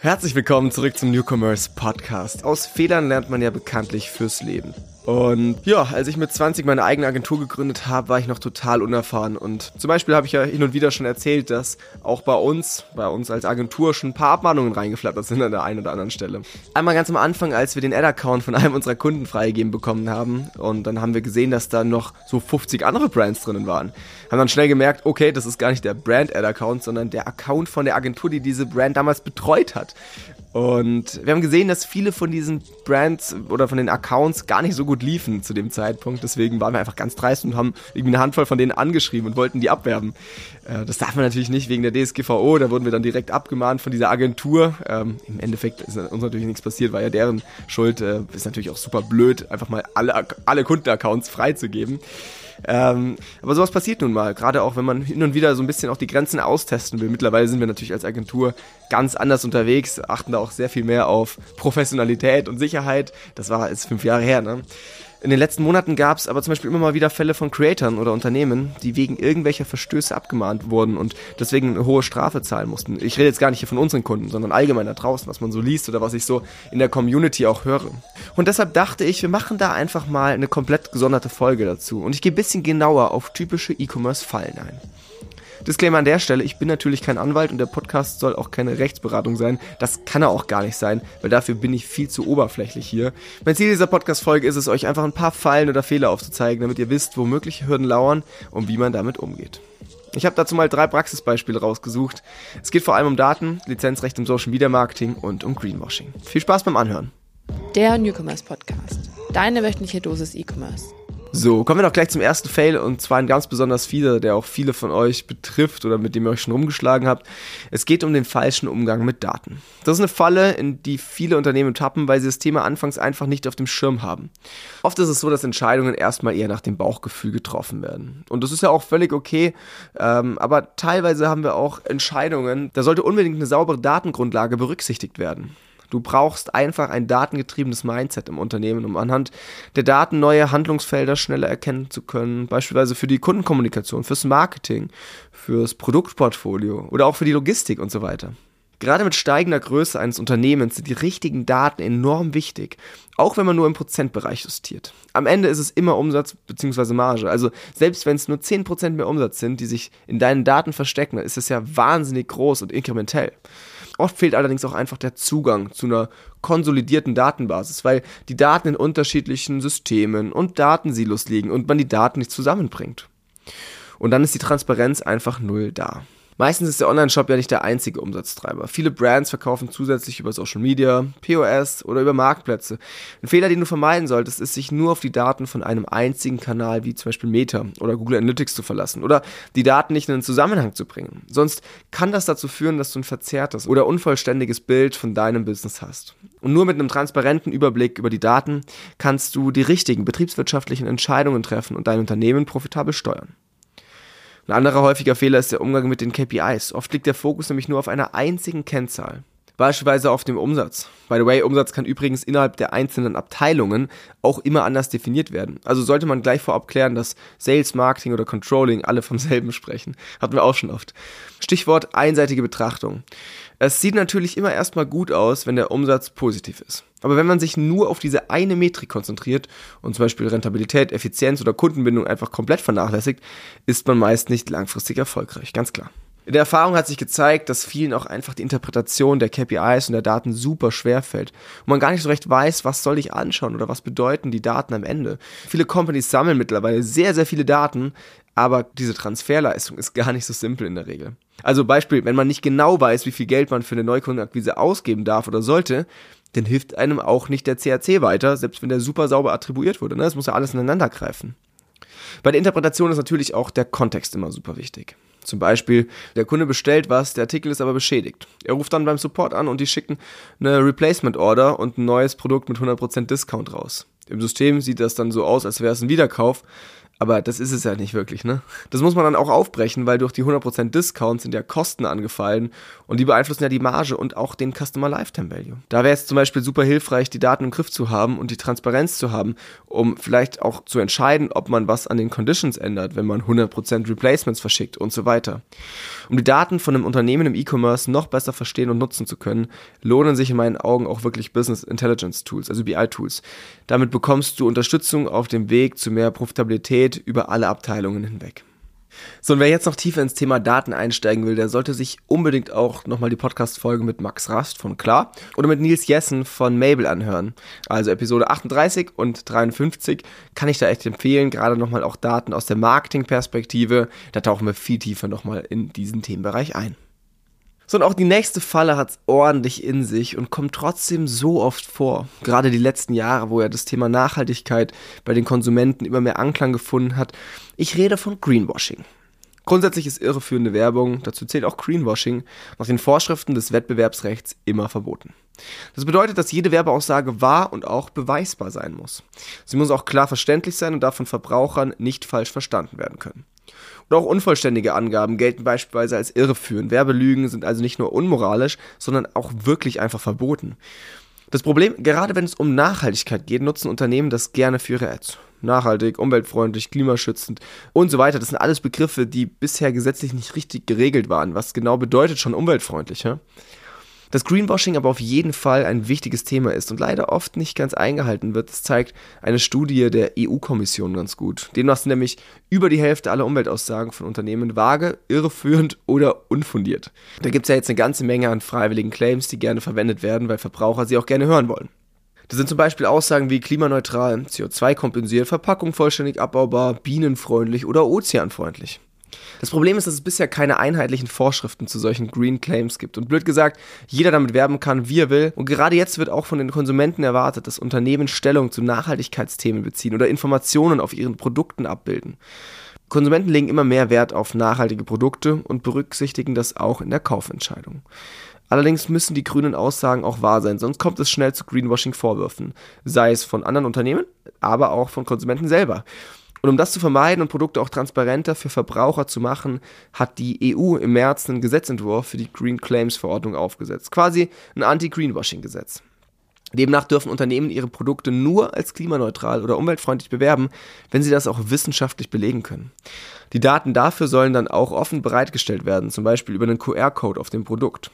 Herzlich willkommen zurück zum Newcomers Podcast. Aus Fehlern lernt man ja bekanntlich fürs Leben. Und ja, als ich mit 20 meine eigene Agentur gegründet habe, war ich noch total unerfahren. Und zum Beispiel habe ich ja hin und wieder schon erzählt, dass auch bei uns, bei uns als Agentur schon ein paar Abmahnungen reingeflattert sind an der einen oder anderen Stelle. Einmal ganz am Anfang, als wir den Ad-Account von einem unserer Kunden freigegeben bekommen haben. Und dann haben wir gesehen, dass da noch so 50 andere Brands drinnen waren. Haben dann schnell gemerkt, okay, das ist gar nicht der Brand-Ad-Account, sondern der Account von der Agentur, die diese Brand damals betreut hat. Und wir haben gesehen, dass viele von diesen Brands oder von den Accounts gar nicht so gut liefen zu dem Zeitpunkt. Deswegen waren wir einfach ganz dreist und haben irgendwie eine Handvoll von denen angeschrieben und wollten die abwerben. Äh, das darf man natürlich nicht wegen der DSGVO. Da wurden wir dann direkt abgemahnt von dieser Agentur. Ähm, Im Endeffekt ist uns natürlich nichts passiert, war ja deren Schuld. Äh, ist natürlich auch super blöd, einfach mal alle, alle Kundenaccounts freizugeben. Ähm, aber sowas passiert nun mal, gerade auch wenn man hin und wieder so ein bisschen auch die Grenzen austesten will. Mittlerweile sind wir natürlich als Agentur ganz anders unterwegs, achten da auch sehr viel mehr auf Professionalität und Sicherheit. Das war jetzt fünf Jahre her, ne? In den letzten Monaten gab es aber zum Beispiel immer mal wieder Fälle von Creatoren oder Unternehmen, die wegen irgendwelcher Verstöße abgemahnt wurden und deswegen eine hohe Strafe zahlen mussten. Ich rede jetzt gar nicht hier von unseren Kunden, sondern allgemein da draußen, was man so liest oder was ich so in der Community auch höre. Und deshalb dachte ich, wir machen da einfach mal eine komplett gesonderte Folge dazu und ich gehe ein bisschen genauer auf typische E-Commerce-Fallen ein. Disclaimer an der Stelle, ich bin natürlich kein Anwalt und der Podcast soll auch keine Rechtsberatung sein. Das kann er auch gar nicht sein, weil dafür bin ich viel zu oberflächlich hier. Mein Ziel dieser Podcast-Folge ist es, euch einfach ein paar Fallen oder Fehler aufzuzeigen, damit ihr wisst, wo mögliche Hürden lauern und wie man damit umgeht. Ich habe dazu mal drei Praxisbeispiele rausgesucht. Es geht vor allem um Daten, Lizenzrecht im Social Media Marketing und um Greenwashing. Viel Spaß beim Anhören. Der Newcomers Podcast. Deine wöchentliche Dosis E-Commerce. So, kommen wir doch gleich zum ersten Fail und zwar ein ganz besonders fieser, der auch viele von euch betrifft oder mit dem ihr euch schon rumgeschlagen habt. Es geht um den falschen Umgang mit Daten. Das ist eine Falle, in die viele Unternehmen tappen, weil sie das Thema anfangs einfach nicht auf dem Schirm haben. Oft ist es so, dass Entscheidungen erstmal eher nach dem Bauchgefühl getroffen werden. Und das ist ja auch völlig okay, ähm, aber teilweise haben wir auch Entscheidungen, da sollte unbedingt eine saubere Datengrundlage berücksichtigt werden. Du brauchst einfach ein datengetriebenes Mindset im Unternehmen, um anhand der Daten neue Handlungsfelder schneller erkennen zu können. Beispielsweise für die Kundenkommunikation, fürs Marketing, fürs Produktportfolio oder auch für die Logistik und so weiter. Gerade mit steigender Größe eines Unternehmens sind die richtigen Daten enorm wichtig, auch wenn man nur im Prozentbereich justiert. Am Ende ist es immer Umsatz bzw. Marge. Also selbst wenn es nur 10% mehr Umsatz sind, die sich in deinen Daten verstecken, ist es ja wahnsinnig groß und inkrementell. Oft fehlt allerdings auch einfach der Zugang zu einer konsolidierten Datenbasis, weil die Daten in unterschiedlichen Systemen und Datensilos liegen und man die Daten nicht zusammenbringt. Und dann ist die Transparenz einfach null da. Meistens ist der Online-Shop ja nicht der einzige Umsatztreiber. Viele Brands verkaufen zusätzlich über Social Media, POS oder über Marktplätze. Ein Fehler, den du vermeiden solltest, ist, sich nur auf die Daten von einem einzigen Kanal wie zum Beispiel Meta oder Google Analytics zu verlassen oder die Daten nicht in einen Zusammenhang zu bringen. Sonst kann das dazu führen, dass du ein verzerrtes oder unvollständiges Bild von deinem Business hast. Und nur mit einem transparenten Überblick über die Daten kannst du die richtigen betriebswirtschaftlichen Entscheidungen treffen und dein Unternehmen profitabel steuern. Ein anderer häufiger Fehler ist der Umgang mit den KPIs. Oft liegt der Fokus nämlich nur auf einer einzigen Kennzahl. Beispielsweise auf dem Umsatz. By the way, Umsatz kann übrigens innerhalb der einzelnen Abteilungen auch immer anders definiert werden. Also sollte man gleich vorab klären, dass Sales, Marketing oder Controlling alle vom selben sprechen. Hatten wir auch schon oft. Stichwort einseitige Betrachtung. Es sieht natürlich immer erstmal gut aus, wenn der Umsatz positiv ist. Aber wenn man sich nur auf diese eine Metrik konzentriert und zum Beispiel Rentabilität, Effizienz oder Kundenbindung einfach komplett vernachlässigt, ist man meist nicht langfristig erfolgreich, ganz klar. In der Erfahrung hat sich gezeigt, dass vielen auch einfach die Interpretation der KPIs und der Daten super schwer fällt und man gar nicht so recht weiß, was soll ich anschauen oder was bedeuten die Daten am Ende. Viele Companies sammeln mittlerweile sehr, sehr viele Daten, aber diese Transferleistung ist gar nicht so simpel in der Regel. Also Beispiel, wenn man nicht genau weiß, wie viel Geld man für eine Neukundenakquise ausgeben darf oder sollte, dann hilft einem auch nicht der CAC weiter, selbst wenn der super sauber attribuiert wurde. Ne? Das muss ja alles ineinander greifen. Bei der Interpretation ist natürlich auch der Kontext immer super wichtig. Zum Beispiel, der Kunde bestellt was, der Artikel ist aber beschädigt. Er ruft dann beim Support an und die schicken eine Replacement Order und ein neues Produkt mit 100% Discount raus. Im System sieht das dann so aus, als wäre es ein Wiederkauf, Aber das ist es ja nicht wirklich, ne? Das muss man dann auch aufbrechen, weil durch die 100% Discounts sind ja Kosten angefallen und die beeinflussen ja die Marge und auch den Customer Lifetime Value. Da wäre es zum Beispiel super hilfreich, die Daten im Griff zu haben und die Transparenz zu haben, um vielleicht auch zu entscheiden, ob man was an den Conditions ändert, wenn man 100% Replacements verschickt und so weiter. Um die Daten von einem Unternehmen im E-Commerce noch besser verstehen und nutzen zu können, lohnen sich in meinen Augen auch wirklich Business Intelligence Tools, also BI-Tools. Damit bekommst du Unterstützung auf dem Weg zu mehr Profitabilität über alle Abteilungen hinweg. So, und wer jetzt noch tiefer ins Thema Daten einsteigen will, der sollte sich unbedingt auch nochmal die Podcast-Folge mit Max Rast von Klar oder mit Nils Jessen von Mabel anhören. Also Episode 38 und 53 kann ich da echt empfehlen, gerade nochmal auch Daten aus der Marketing-Perspektive. Da tauchen wir viel tiefer nochmal in diesen Themenbereich ein. So, und auch die nächste Falle hat es ordentlich in sich und kommt trotzdem so oft vor. Gerade die letzten Jahre, wo ja das Thema Nachhaltigkeit bei den Konsumenten immer mehr Anklang gefunden hat. Ich rede von Greenwashing. Grundsätzlich ist irreführende Werbung, dazu zählt auch Greenwashing, nach den Vorschriften des Wettbewerbsrechts immer verboten. Das bedeutet, dass jede Werbeaussage wahr und auch beweisbar sein muss. Sie muss auch klar verständlich sein und darf von Verbrauchern nicht falsch verstanden werden können. Und auch unvollständige Angaben gelten beispielsweise als irreführend. Werbelügen sind also nicht nur unmoralisch, sondern auch wirklich einfach verboten. Das Problem, gerade wenn es um Nachhaltigkeit geht, nutzen Unternehmen das gerne für ihre Ads. Nachhaltig, umweltfreundlich, klimaschützend und so weiter. Das sind alles Begriffe, die bisher gesetzlich nicht richtig geregelt waren. Was genau bedeutet schon umweltfreundlich? Ja? Dass Greenwashing aber auf jeden Fall ein wichtiges Thema ist und leider oft nicht ganz eingehalten wird, das zeigt eine Studie der EU-Kommission ganz gut. Demnach sind nämlich über die Hälfte aller Umweltaussagen von Unternehmen vage, irreführend oder unfundiert. Da gibt es ja jetzt eine ganze Menge an freiwilligen Claims, die gerne verwendet werden, weil Verbraucher sie auch gerne hören wollen. Das sind zum Beispiel Aussagen wie klimaneutral, CO2 kompensiert, Verpackung vollständig abbaubar, bienenfreundlich oder ozeanfreundlich. Das Problem ist, dass es bisher keine einheitlichen Vorschriften zu solchen Green Claims gibt. Und blöd gesagt, jeder damit werben kann, wie er will. Und gerade jetzt wird auch von den Konsumenten erwartet, dass Unternehmen Stellung zu Nachhaltigkeitsthemen beziehen oder Informationen auf ihren Produkten abbilden. Konsumenten legen immer mehr Wert auf nachhaltige Produkte und berücksichtigen das auch in der Kaufentscheidung. Allerdings müssen die grünen Aussagen auch wahr sein, sonst kommt es schnell zu Greenwashing-Vorwürfen, sei es von anderen Unternehmen, aber auch von Konsumenten selber. Und um das zu vermeiden und Produkte auch transparenter für Verbraucher zu machen, hat die EU im März einen Gesetzentwurf für die Green Claims Verordnung aufgesetzt. Quasi ein Anti-Greenwashing-Gesetz. Demnach dürfen Unternehmen ihre Produkte nur als klimaneutral oder umweltfreundlich bewerben, wenn sie das auch wissenschaftlich belegen können. Die Daten dafür sollen dann auch offen bereitgestellt werden, zum Beispiel über einen QR-Code auf dem Produkt.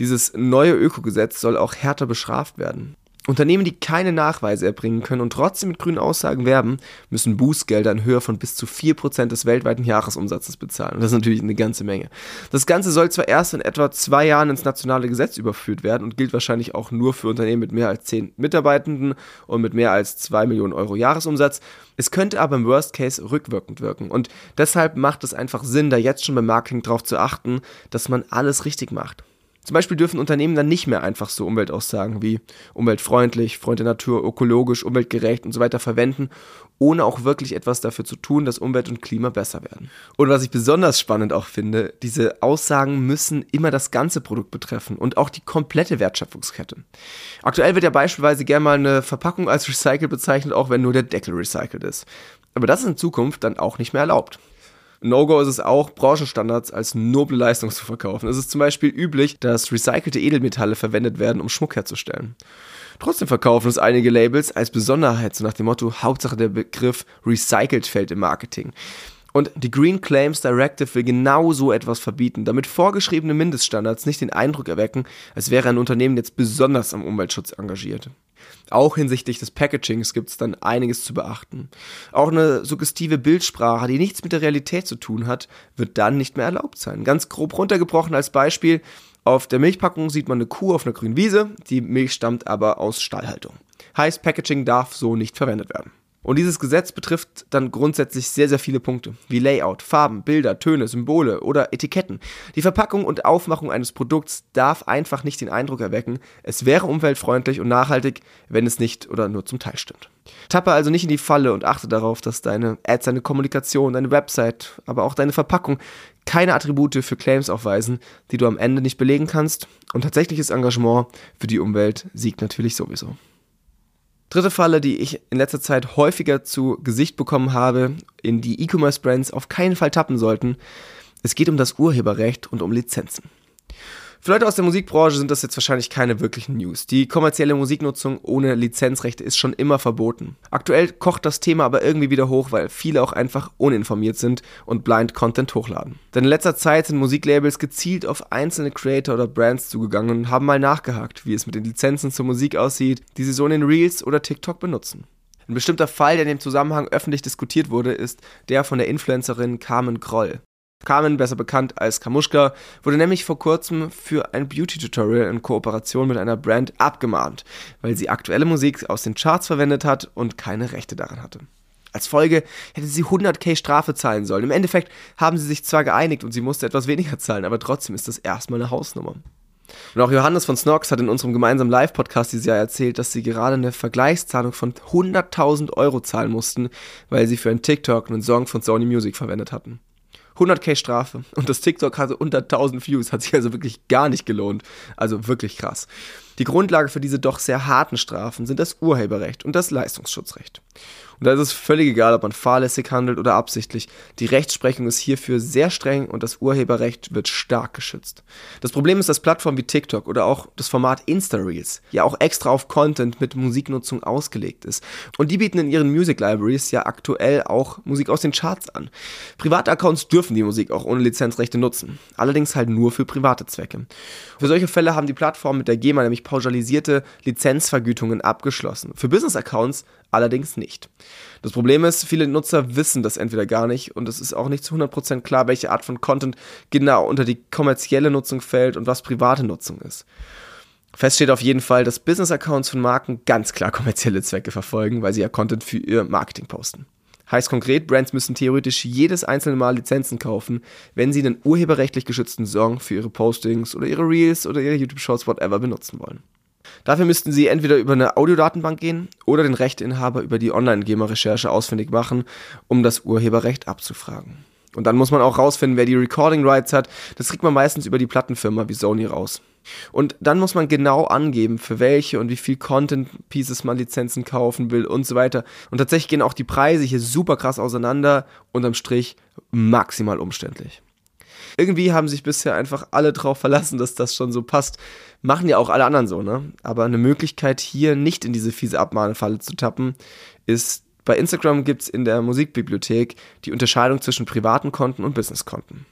Dieses neue Ökogesetz soll auch härter bestraft werden. Unternehmen, die keine Nachweise erbringen können und trotzdem mit grünen Aussagen werben, müssen Bußgelder in Höhe von bis zu 4% des weltweiten Jahresumsatzes bezahlen. Und das ist natürlich eine ganze Menge. Das Ganze soll zwar erst in etwa zwei Jahren ins nationale Gesetz überführt werden und gilt wahrscheinlich auch nur für Unternehmen mit mehr als 10 Mitarbeitenden und mit mehr als 2 Millionen Euro Jahresumsatz. Es könnte aber im Worst Case rückwirkend wirken. Und deshalb macht es einfach Sinn, da jetzt schon beim Marketing darauf zu achten, dass man alles richtig macht. Zum Beispiel dürfen Unternehmen dann nicht mehr einfach so Umweltaussagen wie umweltfreundlich, Freund der Natur, ökologisch, umweltgerecht und so weiter verwenden, ohne auch wirklich etwas dafür zu tun, dass Umwelt und Klima besser werden. Und was ich besonders spannend auch finde, diese Aussagen müssen immer das ganze Produkt betreffen und auch die komplette Wertschöpfungskette. Aktuell wird ja beispielsweise gerne mal eine Verpackung als recycelt bezeichnet, auch wenn nur der Deckel recycelt ist. Aber das ist in Zukunft dann auch nicht mehr erlaubt. No-Go ist es auch, Branchenstandards als noble Leistung zu verkaufen. Es ist zum Beispiel üblich, dass recycelte Edelmetalle verwendet werden, um Schmuck herzustellen. Trotzdem verkaufen es einige Labels als Besonderheit, so nach dem Motto, Hauptsache der Begriff recycelt fällt im Marketing. Und die Green Claims Directive will genau so etwas verbieten, damit vorgeschriebene Mindeststandards nicht den Eindruck erwecken, als wäre ein Unternehmen jetzt besonders am Umweltschutz engagiert. Auch hinsichtlich des Packagings gibt es dann einiges zu beachten. Auch eine suggestive Bildsprache, die nichts mit der Realität zu tun hat, wird dann nicht mehr erlaubt sein. Ganz grob runtergebrochen als Beispiel, auf der Milchpackung sieht man eine Kuh auf einer grünen Wiese, die Milch stammt aber aus Stallhaltung. Heißt, Packaging darf so nicht verwendet werden. Und dieses Gesetz betrifft dann grundsätzlich sehr, sehr viele Punkte, wie Layout, Farben, Bilder, Töne, Symbole oder Etiketten. Die Verpackung und Aufmachung eines Produkts darf einfach nicht den Eindruck erwecken, es wäre umweltfreundlich und nachhaltig, wenn es nicht oder nur zum Teil stimmt. Tappe also nicht in die Falle und achte darauf, dass deine Ads, deine Kommunikation, deine Website, aber auch deine Verpackung keine Attribute für Claims aufweisen, die du am Ende nicht belegen kannst. Und tatsächliches Engagement für die Umwelt siegt natürlich sowieso. Dritte Falle, die ich in letzter Zeit häufiger zu Gesicht bekommen habe, in die E-Commerce-Brands auf keinen Fall tappen sollten. Es geht um das Urheberrecht und um Lizenzen. Für Leute aus der Musikbranche sind das jetzt wahrscheinlich keine wirklichen News. Die kommerzielle Musiknutzung ohne Lizenzrechte ist schon immer verboten. Aktuell kocht das Thema aber irgendwie wieder hoch, weil viele auch einfach uninformiert sind und Blind Content hochladen. Denn in letzter Zeit sind Musiklabels gezielt auf einzelne Creator oder Brands zugegangen und haben mal nachgehakt, wie es mit den Lizenzen zur Musik aussieht, die sie so in den Reels oder TikTok benutzen. Ein bestimmter Fall, der in dem Zusammenhang öffentlich diskutiert wurde, ist der von der Influencerin Carmen Kroll. Carmen, besser bekannt als Kamuschka, wurde nämlich vor kurzem für ein Beauty-Tutorial in Kooperation mit einer Brand abgemahnt, weil sie aktuelle Musik aus den Charts verwendet hat und keine Rechte daran hatte. Als Folge hätte sie 100k Strafe zahlen sollen. Im Endeffekt haben sie sich zwar geeinigt und sie musste etwas weniger zahlen, aber trotzdem ist das erstmal eine Hausnummer. Und auch Johannes von Snox hat in unserem gemeinsamen Live-Podcast dieses Jahr erzählt, dass sie gerade eine Vergleichszahlung von 100.000 Euro zahlen mussten, weil sie für einen TikTok einen Song von Sony Music verwendet hatten. 100k Strafe und das TikTok hatte unter 1000 Views, hat sich also wirklich gar nicht gelohnt. Also wirklich krass. Die Grundlage für diese doch sehr harten Strafen sind das Urheberrecht und das Leistungsschutzrecht. Und da ist es völlig egal, ob man fahrlässig handelt oder absichtlich. Die Rechtsprechung ist hierfür sehr streng und das Urheberrecht wird stark geschützt. Das Problem ist, dass Plattformen wie TikTok oder auch das Format Insta-Reels ja auch extra auf Content mit Musiknutzung ausgelegt ist. Und die bieten in ihren Music Libraries ja aktuell auch Musik aus den Charts an. Private Accounts dürfen die Musik auch ohne Lizenzrechte nutzen. Allerdings halt nur für private Zwecke. Für solche Fälle haben die Plattformen mit der GEMA nämlich pauschalisierte Lizenzvergütungen abgeschlossen. Für Business-Accounts allerdings nicht. Das Problem ist, viele Nutzer wissen das entweder gar nicht und es ist auch nicht zu 100% klar, welche Art von Content genau unter die kommerzielle Nutzung fällt und was private Nutzung ist. Fest steht auf jeden Fall, dass Business-Accounts von Marken ganz klar kommerzielle Zwecke verfolgen, weil sie ja Content für ihr Marketing posten. Heißt konkret, Brands müssen theoretisch jedes einzelne Mal Lizenzen kaufen, wenn sie einen urheberrechtlich geschützten Song für ihre Postings oder ihre Reels oder ihre YouTube-Shows, whatever, benutzen wollen. Dafür müssten sie entweder über eine Audiodatenbank gehen oder den Rechteinhaber über die Online-GEMA-Recherche ausfindig machen, um das Urheberrecht abzufragen. Und dann muss man auch rausfinden, wer die Recording Rights hat. Das kriegt man meistens über die Plattenfirma wie Sony raus. Und dann muss man genau angeben, für welche und wie viel Content Pieces man Lizenzen kaufen will und so weiter. Und tatsächlich gehen auch die Preise hier super krass auseinander. Unterm Strich maximal umständlich. Irgendwie haben sich bisher einfach alle drauf verlassen, dass das schon so passt. Machen ja auch alle anderen so, ne? Aber eine Möglichkeit hier nicht in diese fiese Abmahnfalle zu tappen, ist bei Instagram gibt es in der Musikbibliothek die Unterscheidung zwischen privaten Konten und Businesskonten.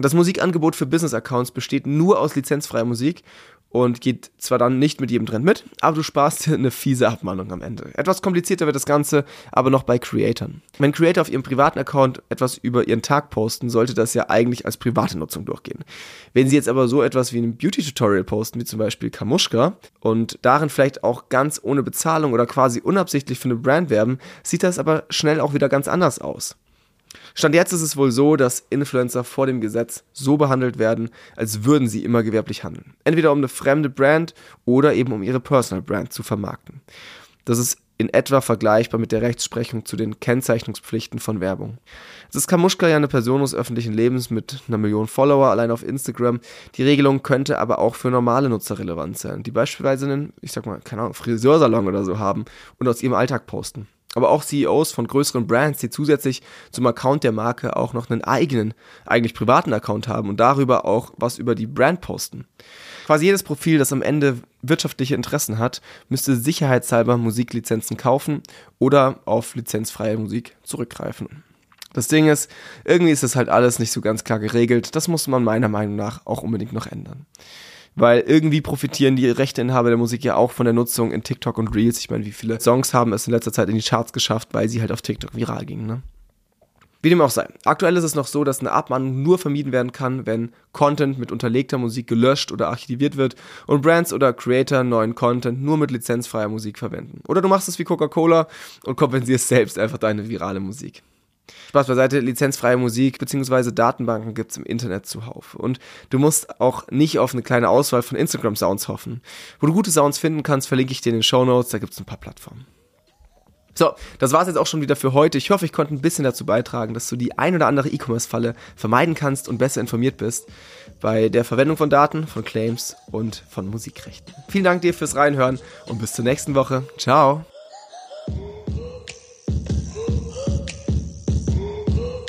Das Musikangebot für Business-Accounts besteht nur aus lizenzfreier Musik und geht zwar dann nicht mit jedem Trend mit, aber du sparst dir eine fiese Abmahnung am Ende. Etwas komplizierter wird das Ganze aber noch bei Creatoren. Wenn Creator auf ihrem privaten Account etwas über ihren Tag posten, sollte das ja eigentlich als private Nutzung durchgehen. Wenn sie jetzt aber so etwas wie ein Beauty-Tutorial posten, wie zum Beispiel Kamuschka, und darin vielleicht auch ganz ohne Bezahlung oder quasi unabsichtlich für eine Brand werben, sieht das aber schnell auch wieder ganz anders aus. Stand jetzt ist es wohl so, dass Influencer vor dem Gesetz so behandelt werden, als würden sie immer gewerblich handeln. Entweder um eine fremde Brand oder eben um ihre Personal Brand zu vermarkten. Das ist in etwa vergleichbar mit der Rechtsprechung zu den Kennzeichnungspflichten von Werbung. Es ist Kamuschka ja eine Person des öffentlichen Lebens mit einer Million Follower allein auf Instagram. Die Regelung könnte aber auch für normale Nutzer relevant sein, die beispielsweise einen, ich sag mal, keine Ahnung, Friseursalon oder so haben und aus ihrem Alltag posten aber auch CEOs von größeren Brands, die zusätzlich zum Account der Marke auch noch einen eigenen, eigentlich privaten Account haben und darüber auch was über die Brand posten. Quasi jedes Profil, das am Ende wirtschaftliche Interessen hat, müsste sicherheitshalber Musiklizenzen kaufen oder auf lizenzfreie Musik zurückgreifen. Das Ding ist, irgendwie ist das halt alles nicht so ganz klar geregelt. Das muss man meiner Meinung nach auch unbedingt noch ändern weil irgendwie profitieren die Rechteinhaber der Musik ja auch von der Nutzung in TikTok und Reels. Ich meine, wie viele Songs haben es in letzter Zeit in die Charts geschafft, weil sie halt auf TikTok viral gingen, ne? Wie dem auch sei. Aktuell ist es noch so, dass eine Abmahnung nur vermieden werden kann, wenn Content mit unterlegter Musik gelöscht oder archiviert wird und Brands oder Creator neuen Content nur mit lizenzfreier Musik verwenden. Oder du machst es wie Coca-Cola und kompensierst selbst einfach deine virale Musik. Spaß beiseite, lizenzfreie Musik bzw. Datenbanken gibt es im Internet zuhauf. Und du musst auch nicht auf eine kleine Auswahl von Instagram-Sounds hoffen. Wo du gute Sounds finden kannst, verlinke ich dir in den Show Notes, da gibt es ein paar Plattformen. So, das war es jetzt auch schon wieder für heute. Ich hoffe, ich konnte ein bisschen dazu beitragen, dass du die ein oder andere E-Commerce-Falle vermeiden kannst und besser informiert bist bei der Verwendung von Daten, von Claims und von Musikrechten. Vielen Dank dir fürs Reinhören und bis zur nächsten Woche. Ciao.